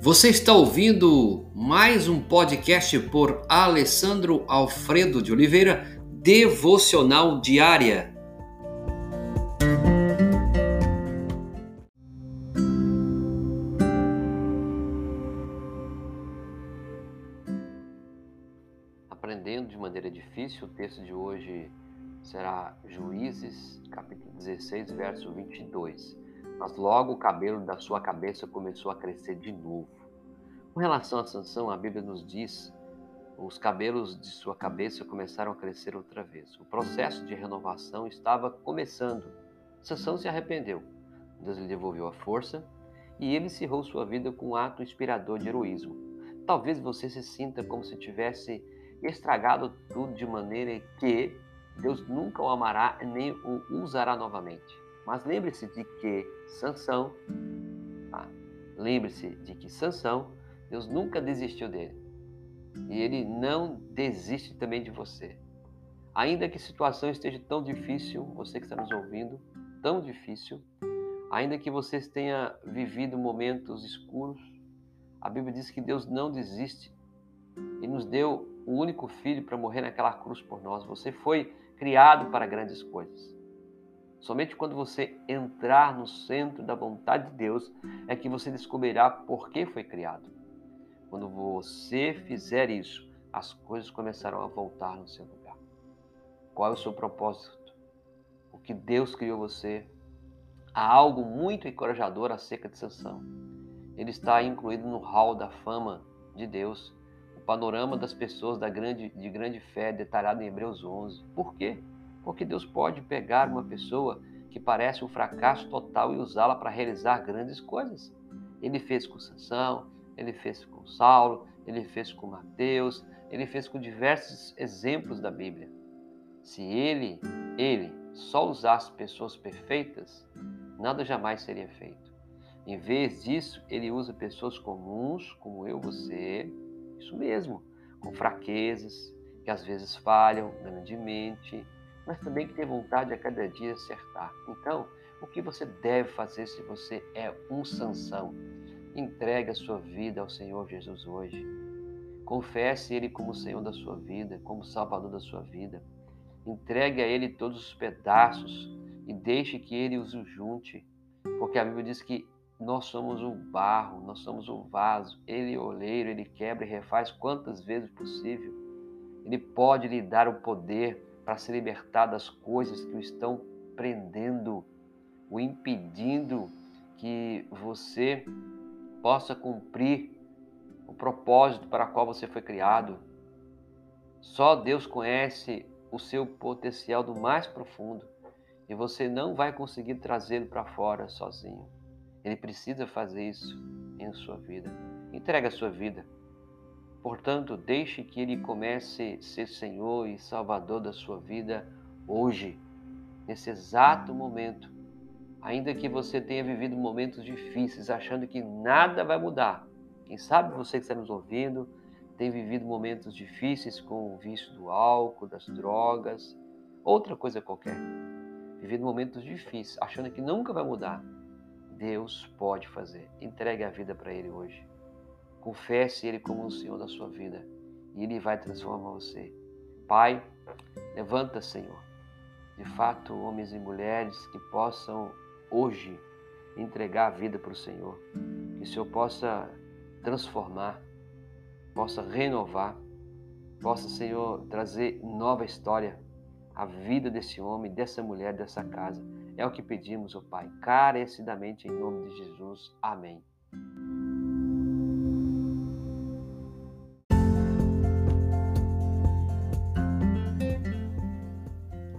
Você está ouvindo mais um podcast por Alessandro Alfredo de Oliveira, Devocional Diária. Aprendendo de maneira difícil, o texto de hoje será Juízes, capítulo 16, verso 22. Mas logo o cabelo da sua cabeça começou a crescer de novo. Com relação a Sansão, a Bíblia nos diz os cabelos de sua cabeça começaram a crescer outra vez. O processo de renovação estava começando. Sansão se arrependeu. Deus lhe devolveu a força e ele encerrou sua vida com um ato inspirador de heroísmo. Talvez você se sinta como se tivesse estragado tudo de maneira que Deus nunca o amará nem o usará novamente. Mas lembre-se de que Sansão, ah, lembre-se de que Sansão, Deus nunca desistiu dele. E ele não desiste também de você. Ainda que a situação esteja tão difícil, você que está nos ouvindo, tão difícil, ainda que você tenha vivido momentos escuros, a Bíblia diz que Deus não desiste e nos deu o único filho para morrer naquela cruz por nós. Você foi criado para grandes coisas. Somente quando você entrar no centro da vontade de Deus é que você descobrirá por que foi criado. Quando você fizer isso, as coisas começarão a voltar no seu lugar. Qual é o seu propósito? O que Deus criou você? Há algo muito encorajador acerca de Sansão. Ele está incluído no hall da fama de Deus panorama das pessoas da grande, de grande fé detalhado em Hebreus 11. Por quê? Porque Deus pode pegar uma pessoa que parece um fracasso total e usá-la para realizar grandes coisas. Ele fez com Sansão, ele fez com Saulo, ele fez com Mateus, ele fez com diversos exemplos da Bíblia. Se ele, ele só usasse pessoas perfeitas, nada jamais seria feito. Em vez disso, ele usa pessoas comuns, como eu, você, isso mesmo, com fraquezas, que às vezes falham grandemente, mas também que tem vontade a cada dia acertar. Então, o que você deve fazer se você é um Sansão? Entregue a sua vida ao Senhor Jesus hoje. Confesse Ele como Senhor da sua vida, como Salvador da sua vida. Entregue a Ele todos os pedaços e deixe que Ele os junte, porque a Bíblia diz que nós somos o barro, nós somos o vaso. Ele é oleiro, ele quebra e refaz quantas vezes possível. Ele pode lhe dar o poder para se libertar das coisas que o estão prendendo, o impedindo que você possa cumprir o propósito para qual você foi criado. Só Deus conhece o seu potencial do mais profundo e você não vai conseguir trazê-lo para fora sozinho. Ele precisa fazer isso em sua vida. Entregue a sua vida. Portanto, deixe que Ele comece a ser Senhor e Salvador da sua vida hoje, nesse exato momento. Ainda que você tenha vivido momentos difíceis, achando que nada vai mudar. Quem sabe você que está nos ouvindo tem vivido momentos difíceis com o vício do álcool, das drogas, outra coisa qualquer. Vivido momentos difíceis, achando que nunca vai mudar. Deus pode fazer. Entregue a vida para Ele hoje. Confesse Ele como o Senhor da sua vida e Ele vai transformar você. Pai, levanta, Senhor. De fato, homens e mulheres que possam hoje entregar a vida para o Senhor. Que o Senhor possa transformar, possa renovar, possa, Senhor, trazer nova história à vida desse homem, dessa mulher, dessa casa é o que pedimos, ó Pai, carecidamente em nome de Jesus. Amém.